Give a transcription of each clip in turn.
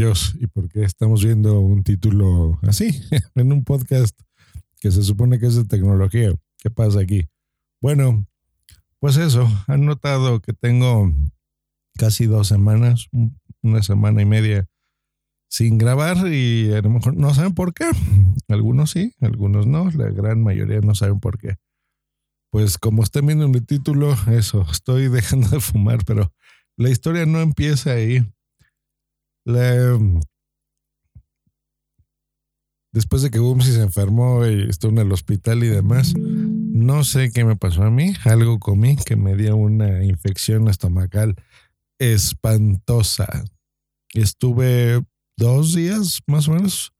y por qué estamos viendo un título así en un podcast que se supone que es de tecnología. ¿Qué pasa aquí? Bueno, pues eso, han notado que tengo casi dos semanas, una semana y media sin grabar y a lo mejor no saben por qué. Algunos sí, algunos no, la gran mayoría no saben por qué. Pues como están viendo en el título, eso, estoy dejando de fumar, pero la historia no empieza ahí. Después de que Bumsy se enfermó y estuvo en el hospital y demás, no sé qué me pasó a mí. Algo comí que me dio una infección estomacal espantosa. Estuve dos días más o menos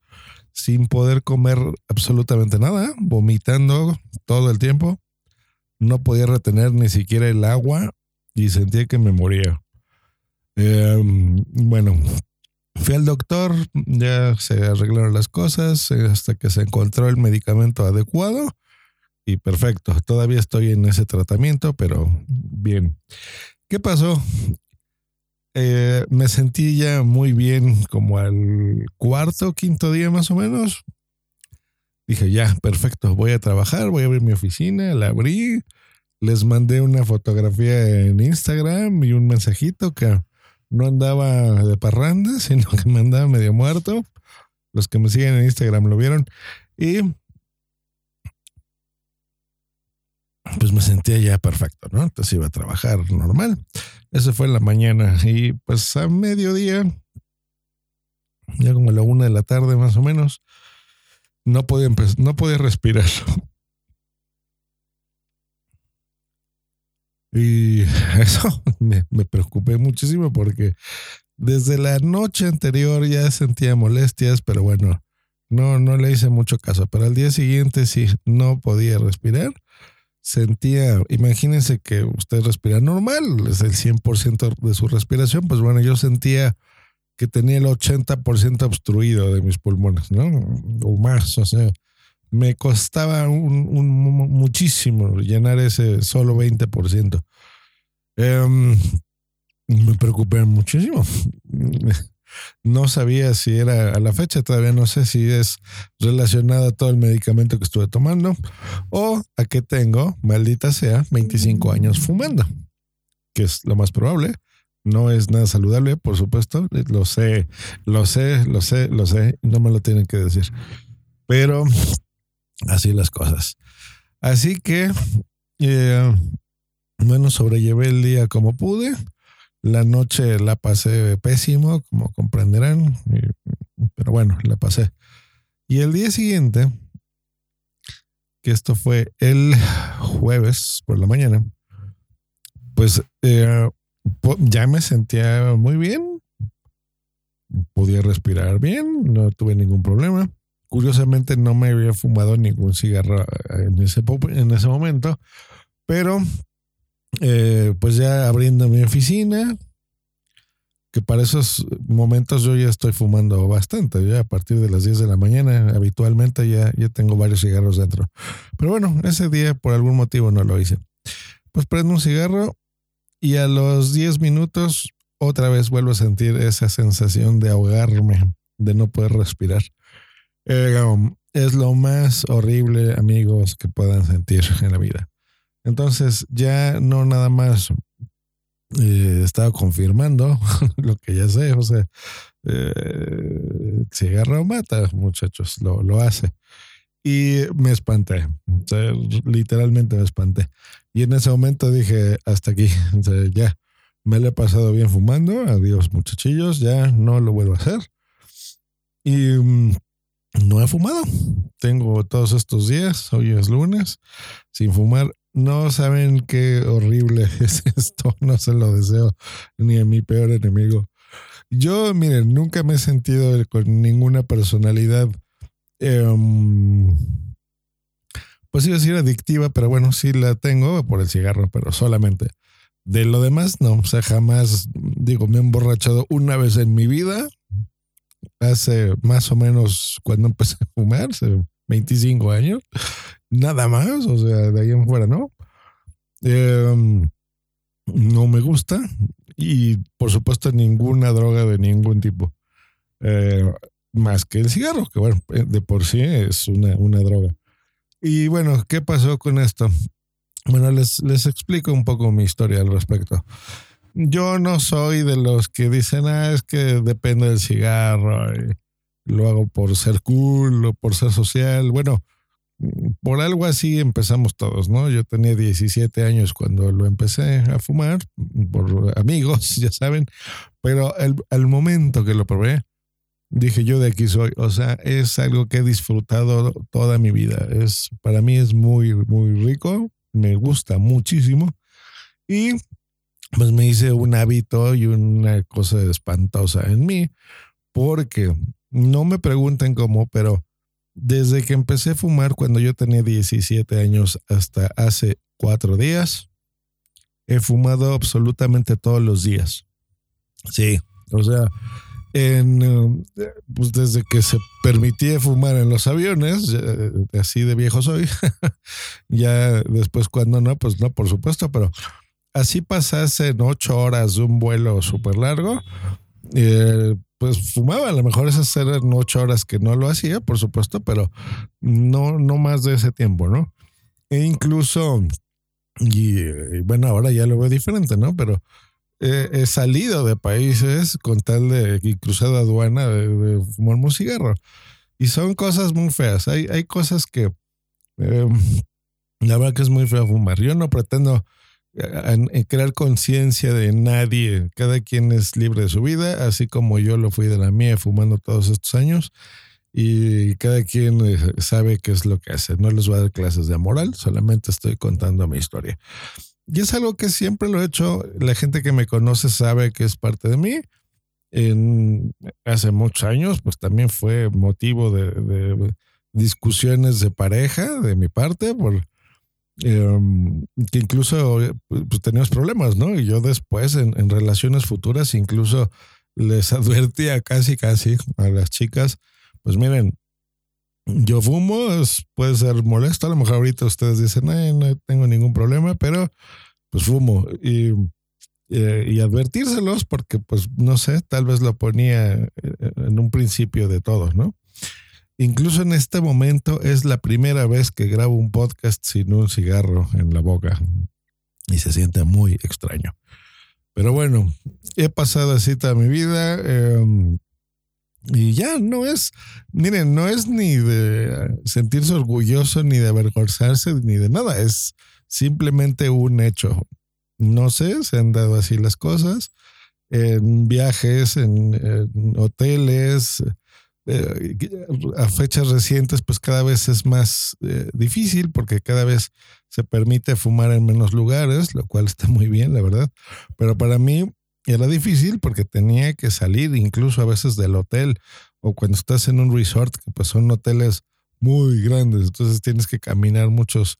sin poder comer absolutamente nada, vomitando todo el tiempo. No podía retener ni siquiera el agua y sentía que me moría. Em, bueno, fui al doctor, ya se arreglaron las cosas eh, hasta que se encontró el medicamento adecuado y perfecto. Todavía estoy en ese tratamiento, pero bien. ¿Qué pasó? Eh, me sentí ya muy bien como al cuarto, quinto día más o menos. Dije, ya, perfecto, voy a trabajar, voy a abrir mi oficina, la abrí, les mandé una fotografía en Instagram y un mensajito que no andaba de parranda, sino que me andaba medio muerto. Los que me siguen en Instagram lo vieron. Y pues me sentía ya perfecto, ¿no? Entonces iba a trabajar normal. Eso fue en la mañana y pues a mediodía, ya como a la una de la tarde más o menos, no podía, no podía respirar. Y eso me, preocupé muchísimo porque desde la noche anterior ya sentía molestias, pero bueno, no, no le hice mucho caso. Pero al día siguiente sí, no podía respirar sentía, imagínense que usted respira normal, es el 100% de su respiración, pues bueno, yo sentía que tenía el 80% obstruido de mis pulmones, ¿no? O más, o sea, me costaba un, muchísimo llenar ese solo 20%. Em, me preocupé muchísimo. No sabía si era a la fecha, todavía no sé si es relacionada a todo el medicamento que estuve tomando o a que tengo, maldita sea, 25 años fumando, que es lo más probable. No es nada saludable, por supuesto, lo sé, lo sé, lo sé, lo sé, no me lo tienen que decir. Pero así las cosas. Así que, eh, bueno, sobrellevé el día como pude. La noche la pasé pésimo, como comprenderán, pero bueno, la pasé. Y el día siguiente, que esto fue el jueves por la mañana, pues eh, ya me sentía muy bien, podía respirar bien, no tuve ningún problema. Curiosamente no me había fumado ningún cigarro en ese, en ese momento, pero eh, pues ya abriendo mi oficina, que para esos momentos yo ya estoy fumando bastante, ya a partir de las 10 de la mañana, habitualmente ya, ya tengo varios cigarros dentro. Pero bueno, ese día por algún motivo no lo hice. Pues prendo un cigarro y a los 10 minutos otra vez vuelvo a sentir esa sensación de ahogarme, de no poder respirar. Eh, es lo más horrible, amigos, que puedan sentir en la vida. Entonces ya no nada más eh, estaba confirmando lo que ya sé, o sea, eh, cigarro mata, muchachos, lo, lo hace. Y me espanté, literalmente me espanté. Y en ese momento dije, hasta aquí, ya, me lo he pasado bien fumando, adiós muchachillos, ya no lo vuelvo a hacer. Y mm, no he fumado. Tengo todos estos días, hoy es lunes, sin fumar no saben qué horrible es esto, no se lo deseo ni a mi peor enemigo. Yo, miren, nunca me he sentido con ninguna personalidad, em, pues iba a decir adictiva, pero bueno, sí la tengo por el cigarro, pero solamente. De lo demás, no, o sea, jamás, digo, me he emborrachado una vez en mi vida, hace más o menos cuando empecé a fumar, hace 25 años, nada más, o sea, de ahí en fuera, ¿no? Em, no me gusta y por supuesto ninguna droga de ningún tipo. eh, más que el cigarro, que bueno, de por sí es una, una droga. Y bueno, ¿qué pasó con esto? Bueno, les, les explico un poco mi historia al respecto. Yo no soy de los que dicen, ah, es que depende del cigarro, y lo hago por ser cool o por ser social. Bueno, por algo así empezamos todos, ¿no? Yo tenía 17 años cuando lo empecé a fumar, por amigos, ya saben, pero el, al momento que lo probé, dije yo de aquí soy, o sea, es algo que he disfrutado toda mi vida. Es, para mí es muy, muy rico, me gusta muchísimo y pues me hice un hábito y una cosa espantosa en mí, porque no me pregunten cómo, pero desde que empecé a fumar cuando yo tenía 17 años hasta hace cuatro días, he fumado absolutamente todos los días. Sí, o sea, en, eh, pues desde que se permitía fumar en los aviones, así de viejo soy, ya después cuando no, pues no, por supuesto, pero así pasasen ocho horas de un vuelo súper largo, eh, pues fumaba, a lo mejor esas eran ocho horas que no lo hacía, por supuesto, pero no, no más de ese tiempo, ¿no? E incluso, y, bueno, ahora ya lo veo diferente, ¿no? Pero he salido de países con tal de y cruzado aduana de, fumar un cigarro. Y son cosas muy feas. Hay, hay cosas que eh, la verdad que es muy feo fumar. Yo no pretendo en, crear conciencia de nadie. Cada quien es libre de su vida, así como yo lo fui de la mía fumando todos estos años. Y cada quien eh, sabe qué es lo que hace. No les voy a dar clases de moral, solamente estoy contando mi historia. Y es algo que siempre lo he hecho. La gente que me conoce sabe que es parte de mí. Hace muchos años, pues también fue motivo de discusiones de pareja de mi parte por Em, que incluso pues, teníamos problemas, ¿no? Y yo después, en, relaciones futuras, incluso les advertía casi, casi a las chicas, pues miren, yo fumo, puede ser molesto, a lo mejor ahorita ustedes dicen, no tengo ningún problema, pero pues fumo. Y, eh, y advertírselos porque, pues, no sé, tal vez lo ponía eh, en un principio de todo, ¿no? Incluso en este momento es la primera vez que grabo un podcast sin un cigarro en la boca y se siente muy extraño. Pero bueno, he pasado así toda mi vida em, y ya no es, miren, no es ni de sentirse orgulloso, ni de avergonzarse, ni de nada, es simplemente un hecho. No sé, se han dado así las cosas en viajes, en hoteles, eh, a fechas recientes, pues cada vez es más eh, difícil porque cada vez se permite fumar en menos lugares, lo cual está muy bien, la verdad. Pero para mí era difícil porque tenía que salir incluso a veces del hotel o cuando estás en un resort, que pues son hoteles muy grandes, entonces tienes que caminar muchos,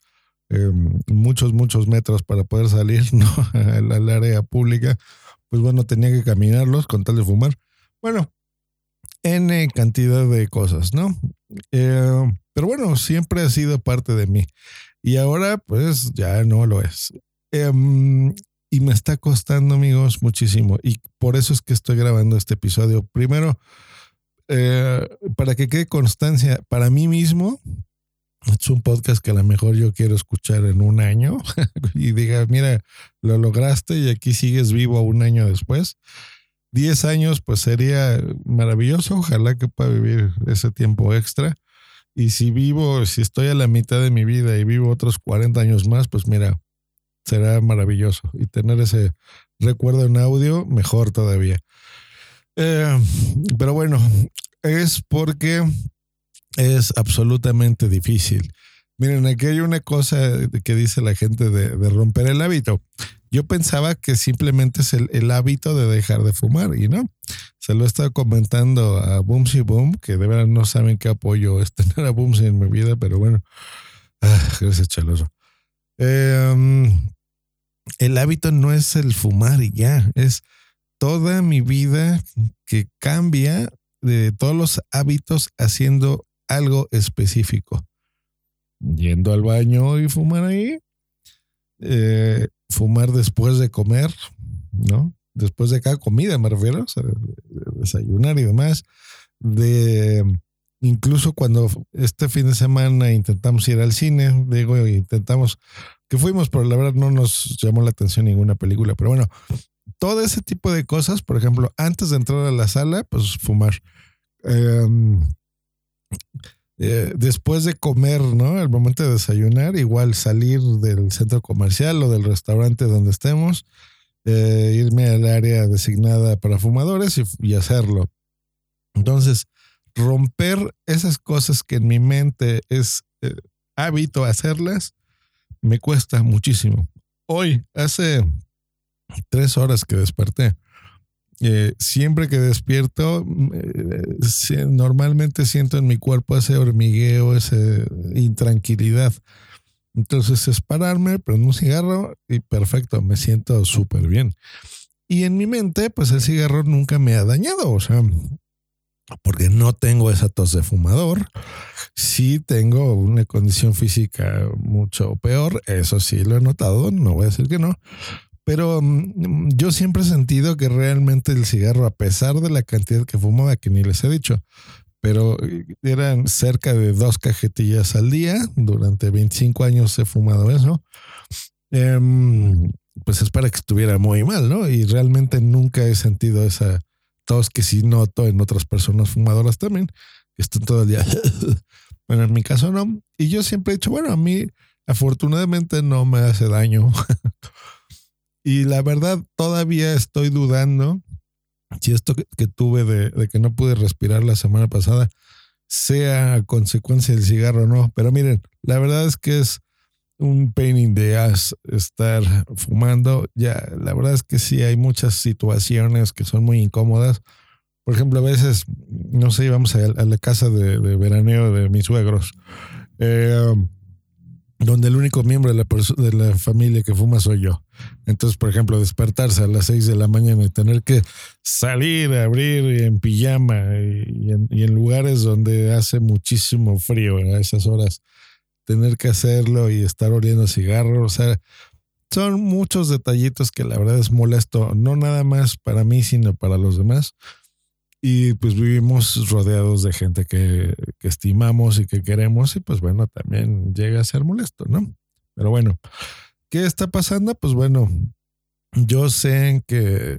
em, muchos, muchos metros para poder salir ¿no? al, área pública. Pues bueno, tenía que caminarlos con tal de fumar. Bueno, N cantidad de cosas, ¿no? Eh, pero bueno, siempre ha sido parte de mí. Y ahora, pues ya no lo es. Em, y me está costando, amigos, muchísimo. Y por eso es que estoy grabando este episodio. Primero, eh, para que quede constancia, para mí mismo, es un podcast que a lo mejor yo quiero escuchar en un año y diga, mira, lo lograste y aquí sigues vivo un año después. 10 años, pues sería maravilloso. Ojalá que pueda vivir ese tiempo extra. Y si vivo, si estoy a la mitad de mi vida y vivo otros 40 años más, pues mira, será maravilloso. Y tener ese recuerdo en audio, mejor todavía. Eh, pero bueno, es porque es absolutamente difícil. Miren, aquí hay una cosa que dice la gente de, de romper el hábito. Yo pensaba que simplemente es el, hábito de dejar de fumar y no. Se lo he estado comentando a Boomsy Boom, que de verdad no saben qué apoyo es tener a Boomsy en mi vida, pero bueno, ah, gracias, chaloso. Em, el hábito no es el fumar y ya, es toda mi vida que cambia de todos los hábitos haciendo algo específico. Yendo al baño y fumar ahí, eh, fumar después de comer, ¿no? después de cada comida, me refiero, o sea, de desayunar y demás, de incluso cuando este fin de semana intentamos ir al cine, digo, intentamos, que fuimos, pero la verdad no nos llamó la atención ninguna película, pero bueno, todo ese tipo de cosas, por ejemplo, antes de entrar a la sala, pues fumar. Em, eh, después de comer, ¿no? El momento de desayunar, igual salir del centro comercial o del restaurante donde estemos, eh, irme al área designada para fumadores y, hacerlo. Entonces, romper esas cosas que en mi mente es eh, hábito hacerlas, me cuesta muchísimo. Hoy, hace tres horas que desperté, eh, siempre que despierto, eh, normalmente siento en mi cuerpo ese hormigueo, esa intranquilidad. Entonces es pararme, prendo un cigarro y perfecto, me siento súper bien. Y en mi mente, pues el cigarro nunca me ha dañado, o sea, porque no tengo esa tos de fumador. Sí tengo una condición física mucho peor, eso sí lo he notado, no voy a decir que no, pero mm, yo siempre he sentido que realmente el cigarro, a pesar de la cantidad que fumaba, que ni les he dicho, pero eh, eran cerca de dos cajetillas al día. Durante 25 años he fumado eso. Em, pues es para que estuviera muy mal, ¿no? Y realmente nunca he sentido esa tos que sí noto en otras personas fumadoras también, que están todo el día. bueno, en mi caso no. Y yo siempre he dicho, bueno, a mí afortunadamente no me hace daño. Y la verdad, todavía estoy dudando si esto que, tuve de, que no pude respirar la semana pasada sea consecuencia del cigarro o no. Pero miren, la verdad es que es un pain in the ass estar fumando. Ya, la verdad es que sí hay muchas situaciones que son muy incómodas. Por ejemplo, a veces, no sé, íbamos a, la casa de, veraneo de mis suegros. Eh, donde el único miembro de la, de la familia que fuma soy yo. Entonces, por ejemplo, despertarse a las 6 de la mañana y tener que salir a abrir en pijama y, en, lugares donde hace muchísimo frío a esas horas, tener que hacerlo y estar oliendo cigarro, o sea, son muchos detallitos que la verdad es molesto, no nada más para mí, sino para los demás y pues vivimos rodeados de gente que, estimamos y que queremos y pues bueno, también llega a ser molesto, ¿no? Pero bueno, ¿qué está pasando? Pues bueno, yo sé que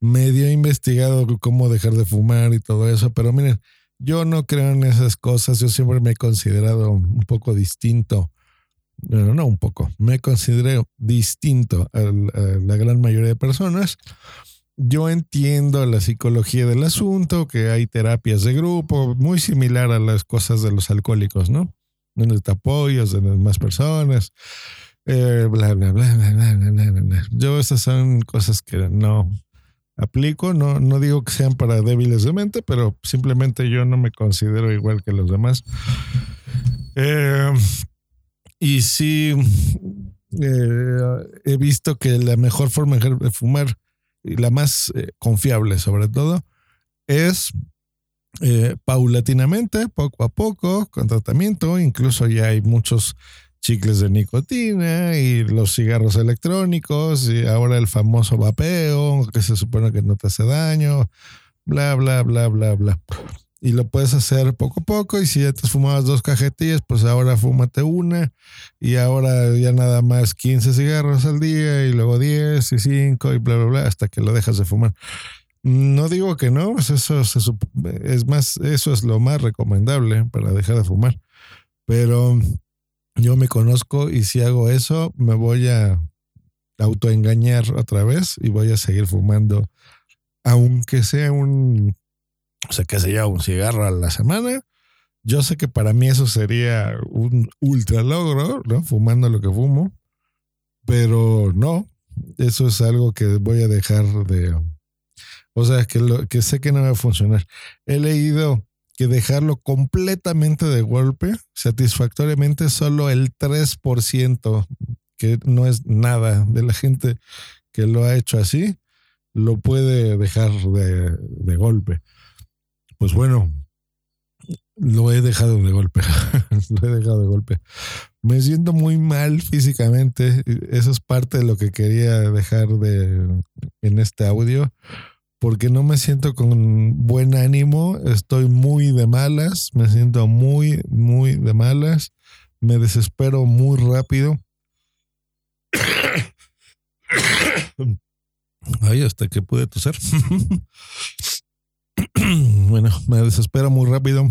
medio he investigado cómo dejar de fumar y todo eso, pero miren, yo no creo en esas cosas, yo siempre me he considerado un poco distinto. Bueno, no un poco, me considero distinto a la gran mayoría de personas yo entiendo la psicología del asunto, que hay terapias de grupo, muy similar a las cosas de los alcohólicos, ¿no? Donde te apoyas de más personas, eh, bla, bla, bla, bla, bla, bla, bla, Yo esas son cosas que no aplico, no, no digo que sean para débiles de mente, pero simplemente yo no me considero igual que los demás. Eh, y sí, eh, he visto que la mejor forma de fumar y la más eh, confiable sobre todo, es eh, paulatinamente, poco a poco, con tratamiento, incluso ya hay muchos chicles de nicotina y los cigarros electrónicos y ahora el famoso vapeo, que se supone que no te hace daño, bla, bla, bla, bla, bla. Y lo puedes hacer poco a poco y si ya te fumabas dos cajetillas, pues ahora fúmate una y ahora ya nada más 15 cigarros al día y luego 10 y 5 y bla, bla, bla, hasta que lo dejas de fumar. No digo que no, pues eso es más, eso es lo más recomendable para dejar de fumar. Pero yo me conozco y si hago eso, me voy a autoengañar otra vez y voy a seguir fumando, aunque sea un o sea, qué sé yo, un cigarro a la semana. Yo sé que para mí eso sería un ultra logro, ¿no? Fumando lo que fumo. Pero no, eso es algo que voy a dejar de... O sea, que, sé que no va a funcionar. He leído que dejarlo completamente de golpe, satisfactoriamente, solo el 3%, que no es nada de la gente que lo ha hecho así, lo puede dejar de, de golpe pues bueno, lo he dejado de golpe. lo he dejado de golpe. Me siento muy mal físicamente. Eso es parte de lo que quería dejar de en este audio. Porque no me siento con buen ánimo. Estoy muy de malas. Me siento muy, muy de malas. Me desespero muy rápido. Ay, hasta que pude toser. bueno, me desespero muy rápido.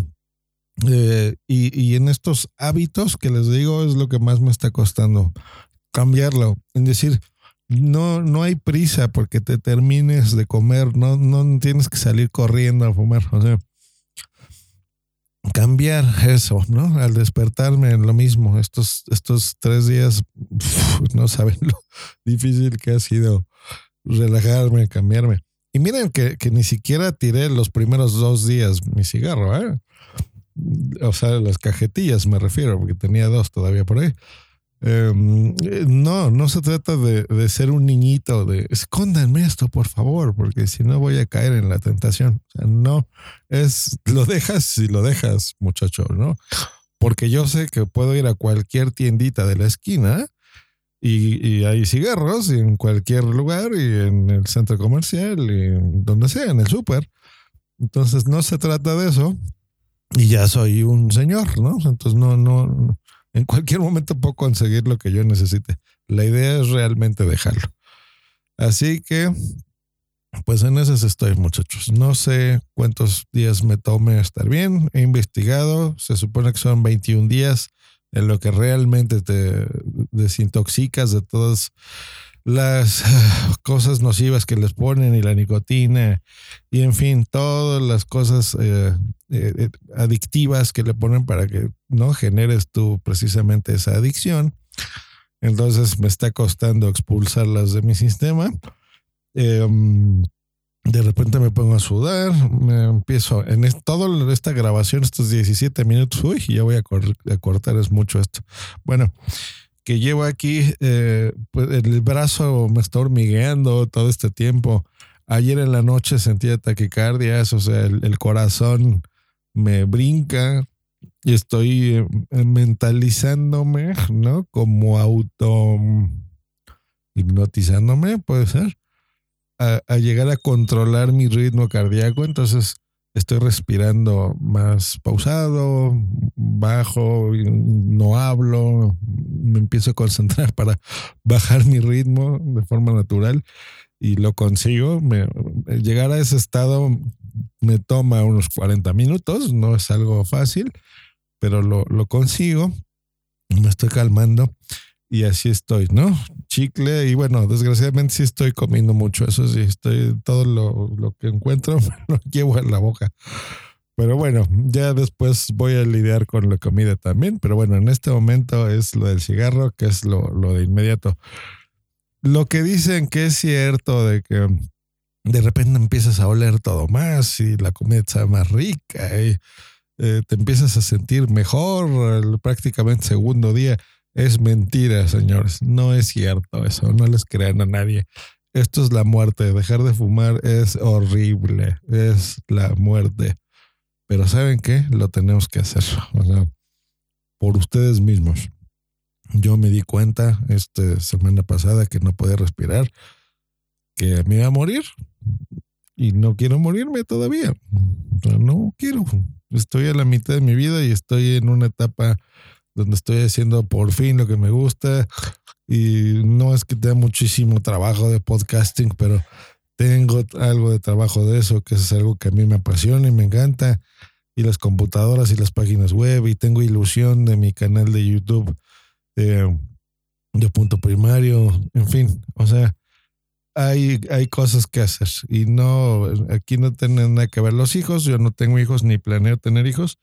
Eh, y, en estos hábitos que les digo es lo que más me está costando cambiarlo. Es decir, no, no hay prisa porque te termines de comer, no, no tienes que salir corriendo a fumar. O sea, cambiar eso, ¿no? Al despertarme lo mismo. Estos, estos tres días, no saben lo difícil que ha sido relajarme, cambiarme. Y miren que, que, ni siquiera tiré los primeros dos días mi cigarro, ¿eh? O sea, las cajetillas me refiero, porque tenía dos todavía por ahí. Em, no, no se trata de, de, ser un niñito, de escóndanme esto, por favor, porque si no voy a caer en la tentación. No, es lo dejas y lo dejas, muchacho, ¿no? Porque yo sé que puedo ir a cualquier tiendita de la esquina y, hay cigarros en cualquier lugar y en el centro comercial y donde sea, en el súper. Entonces no se trata de eso y ya soy un señor, ¿no? Entonces no, no, en cualquier momento puedo conseguir lo que yo necesite. La idea es realmente dejarlo. Así que, pues en esas estoy, muchachos. No sé cuántos días me tome estar bien. He investigado. Se supone que son 21 días en lo que realmente te desintoxicas de todas las cosas nocivas que les ponen y la nicotina y en fin, todas las cosas eh, eh, eh, adictivas que le ponen para que no generes tú precisamente esa adicción. Entonces me está costando expulsarlas de mi sistema. Em, de repente me pongo a sudar, me empiezo en toda esta grabación, estos 17 minutos, uy, ya voy a, cortar, es mucho esto. Bueno, que llevo aquí, eh, pues el brazo me está hormigueando todo este tiempo. Ayer en la noche sentía taquicardias, o sea, el, corazón me brinca y estoy eh, mentalizándome, ¿no? Como auto hipnotizándome, puede ser a, llegar a controlar mi ritmo cardíaco, entonces estoy respirando más pausado, bajo, no hablo, me empiezo a concentrar para bajar mi ritmo de forma natural y lo consigo. llegar a ese estado me toma unos 40 minutos, no es algo fácil, pero lo consigo, me estoy calmando y así estoy, ¿no? Chicle y bueno, desgraciadamente sí estoy comiendo mucho, eso sí, estoy todo lo, que encuentro lo llevo en la boca. Pero bueno, ya después voy a lidiar con la comida también, pero bueno, en este momento es lo del cigarro, que es lo, lo de inmediato. Lo que dicen que es cierto de que de repente empiezas a oler todo más y la comida está más rica y eh, te empiezas a sentir mejor prácticamente segundo día. Es mentira, señores. No es cierto eso. No les crean a nadie. Esto es la muerte. Dejar de fumar es horrible. Es la muerte. Pero ¿saben qué? Lo tenemos que hacer. Por ustedes mismos. Yo me di cuenta esta semana pasada que no podía respirar, que me iba a morir. Y no quiero morirme todavía. no quiero. Estoy a la mitad de mi vida y estoy en una etapa donde estoy haciendo por fin lo que me gusta. Y no es que tenga muchísimo trabajo de podcasting, pero tengo algo de trabajo de eso, que es algo que a mí me apasiona y me encanta. Y las computadoras y las páginas web, y tengo ilusión de mi canal de YouTube de, punto primario, en fin, o sea, hay, hay cosas que hacer. Y no, aquí no tienen nada que ver los hijos, yo no tengo hijos ni planeo tener hijos,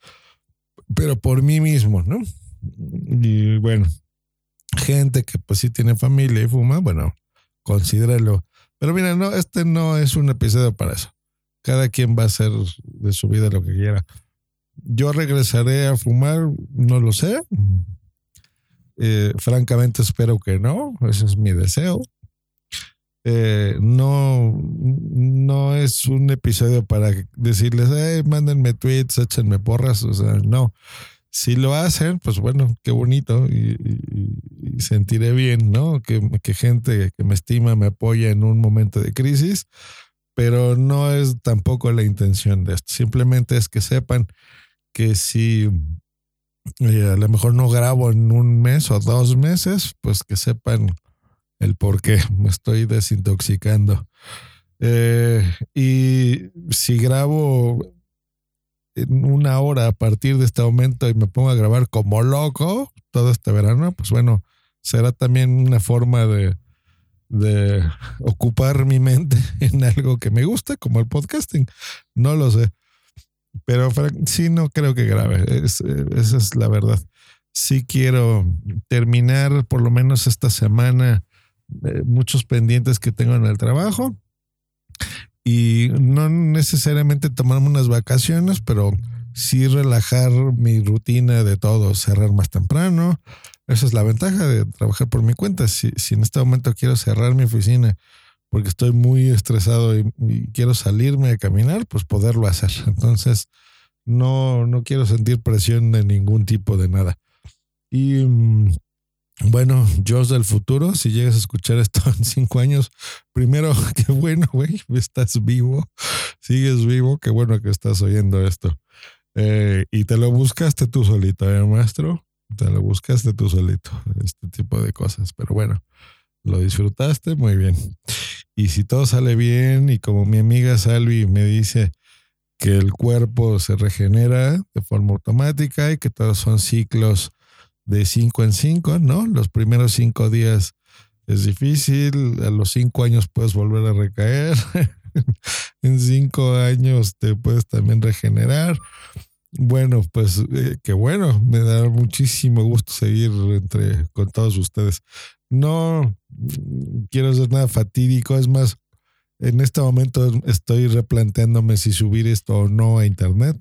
pero por mí mismo, ¿no? Y bueno, gente que pues sí tiene familia y fuma, bueno, considéralo. Pero mira, no, este no es un episodio para eso. Cada quien va a hacer de su vida lo que quiera. Yo regresaré a fumar, no lo sé. Eh, francamente espero que no, ese es mi deseo. Eh, no, no es un episodio para decirles, hey, mándenme tweets, échenme porras. O sea, no. Si lo hacen, pues bueno, qué bonito y, sentiré bien, ¿no? Que, que, gente que me estima me apoya en un momento de crisis, pero no es tampoco la intención de esto. Simplemente es que sepan que si eh, a lo mejor no grabo en un mes o dos meses, pues que sepan el por qué me estoy desintoxicando. Eh, y si grabo en una hora a partir de este momento y me pongo a grabar como loco todo este verano, pues bueno, será también una forma de, de ocupar mi mente en algo que me gusta, como el podcasting. No lo sé. Pero sí, no creo que grabe. esa es la verdad. Sí quiero terminar por lo menos esta semana eh, muchos pendientes que tengo en el trabajo y no necesariamente tomarme unas vacaciones, pero sí relajar mi rutina de todo, cerrar más temprano. Esa es la ventaja de trabajar por mi cuenta. Si, si en este momento quiero cerrar mi oficina porque estoy muy estresado y, quiero salirme a caminar, pues poderlo hacer. Entonces, no, no quiero sentir presión de ningún tipo de nada. Y mm, bueno, yo del futuro, si llegas a escuchar esto en cinco años, primero, qué bueno, güey, estás vivo, sigues vivo, qué bueno que estás oyendo esto. Eh, y te lo buscaste tú solito, ¿eh, maestro? Te lo buscaste tú solito, este tipo de cosas. Pero bueno, lo disfrutaste muy bien. Y si todo sale bien, y como mi amiga Salvi me dice que el cuerpo se regenera de forma automática y que todos son ciclos de cinco en cinco, ¿no? Los primeros cinco días es difícil, a los cinco años puedes volver a recaer, en cinco años te puedes también regenerar. Bueno, pues eh, qué bueno, me da muchísimo gusto seguir entre con todos ustedes. No quiero ser nada fatídico, es más, en este momento estoy replanteándome si subir esto o no a internet.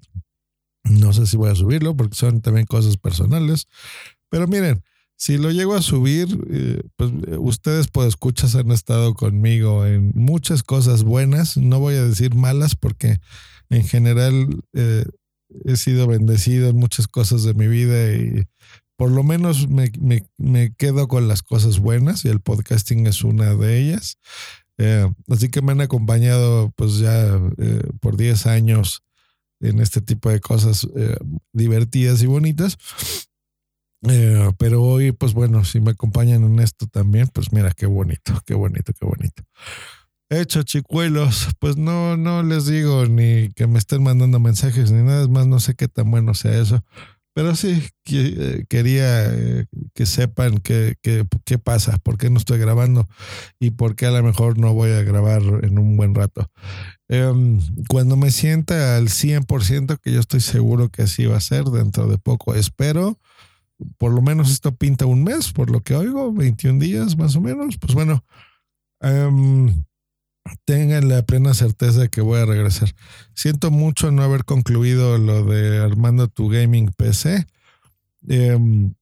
No sé si voy a subirlo porque son también cosas personales. Pero miren, si lo llego a subir, eh, pues eh, ustedes pues escuchas han estado conmigo en muchas cosas buenas. No voy a decir malas porque en general eh, he sido bendecido en muchas cosas de mi vida y por lo menos me, me, quedo con las cosas buenas y el podcasting es una de ellas. así que me han acompañado pues ya por 10 años en este tipo de cosas divertidas y bonitas. Eh, pero hoy, pues bueno, si me acompañan en esto también, pues mira, qué bonito, qué bonito, qué bonito. Hecho, chicuelos, pues no, no les digo ni que me estén mandando mensajes ni nada, más, no sé qué tan bueno sea eso. Pero sí, eh, quería eh, que sepan qué que, pasa, por qué no estoy grabando y por qué a lo mejor no voy a grabar en un buen rato. Em, cuando me sienta al 100%, que yo estoy seguro que así va a ser dentro de poco, espero por lo menos esto pinta un mes, por lo que oigo, 21 días más o menos. Pues bueno, em, tengan la plena certeza de que voy a regresar. Siento mucho no haber concluido lo de armando tu gaming PC. Em,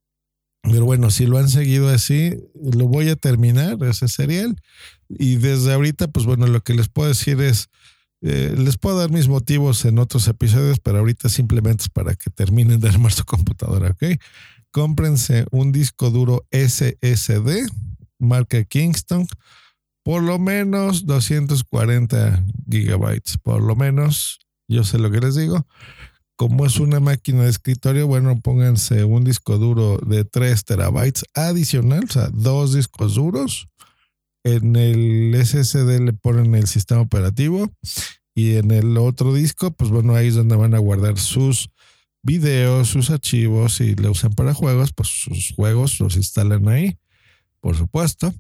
pero bueno, si lo han seguido así, lo voy a terminar, ese serial. Y desde ahorita, pues bueno, lo que les puedo decir es, eh, les puedo dar mis motivos en otros episodios, pero ahorita simplemente es para que terminen de armar su computadora, ¿ok? cómprense un disco duro SSD, marca Kingston, por lo menos 240 gigabytes, por lo menos, yo sé lo que les digo. Como es una máquina de escritorio, bueno, pónganse un disco duro de 3 terabytes adicional, o sea, dos discos duros. En el SSD le ponen el sistema operativo y en el otro disco, pues bueno, ahí es donde van a guardar sus videos, sus archivos y le usan para juegos, pues sus juegos los instalan ahí, por supuesto.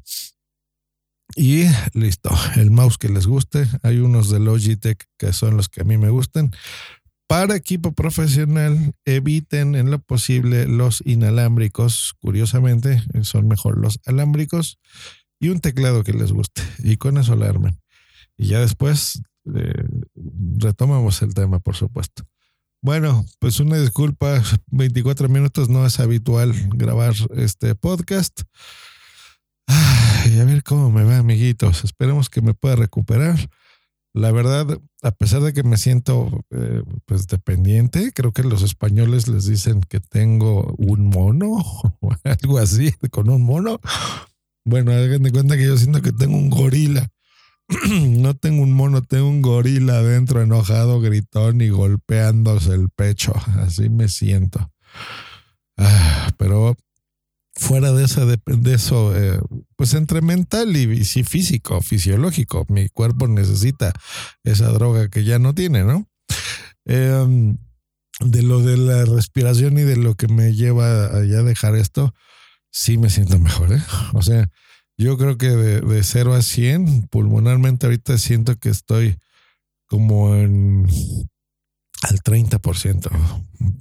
Y listo, el mouse que les guste. Hay unos de Logitech que son los que a mí me gustan. Para equipo profesional, eviten en lo posible los inalámbricos. Curiosamente, son mejor los alámbricos. Y un teclado que les guste. Y con eso la armen. Y ya después eh, retomamos el tema, por supuesto. Bueno, pues una disculpa, 24 minutos no es habitual grabar este podcast. Ay, a ver cómo me va, amiguitos. Esperemos que me pueda recuperar. La verdad, a pesar de que me siento eh, pues dependiente, creo que los españoles les dicen que tengo un mono o algo así, con un mono. Bueno, hagan de cuenta que yo siento que tengo un gorila. no tengo un mono, tengo un gorila adentro enojado, gritón y golpeándose el pecho. Así me siento. Ah, pero fuera de, esa, de, eso, eh, pues entre mental y, físico, fisiológico, mi cuerpo necesita esa droga que ya no tiene, ¿no? Em, de lo de la respiración y de lo que me lleva a ya dejar esto, sí me siento mejor, ¿eh? O sea, yo creo que de, de 0 a 100, pulmonarmente ahorita siento que estoy como en al 30%,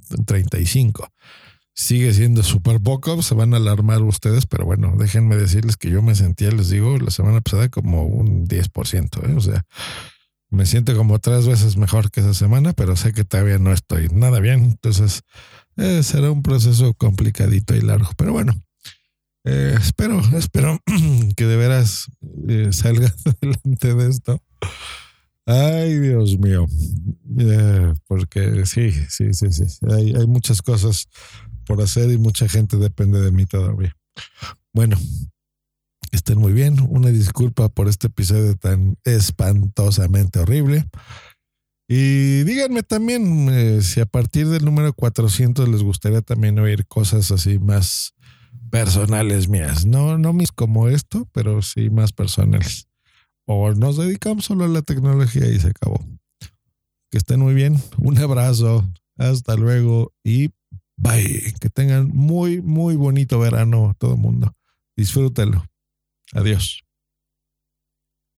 35% sigue siendo súper poco, se van a alarmar ustedes, pero bueno, déjenme decirles que yo me sentía, les digo, la semana pasada como un 10%, ¿eh? o sea, me siento como tres veces mejor que esa semana, pero sé que todavía no estoy nada bien, entonces eh, será un proceso complicadito y largo, pero bueno. Eh, espero, espero que de veras eh, salga adelante de esto. Ay, Dios mío. porque sí, sí, sí, sí. Hay, hay muchas cosas por hacer y mucha gente depende de mí todavía. Bueno, estén muy bien. Una disculpa por este episodio tan espantosamente horrible. Y díganme también eh, si a partir del número 400 les gustaría también oír cosas así más personales mías. No, no mis como esto, pero sí más personales. O nos dedicamos solo a la tecnología y se acabó. Que estén muy bien. Un abrazo. Hasta luego y Bye. Que tengan muy, muy bonito verano todo el mundo. Disfrútenlo. Adiós.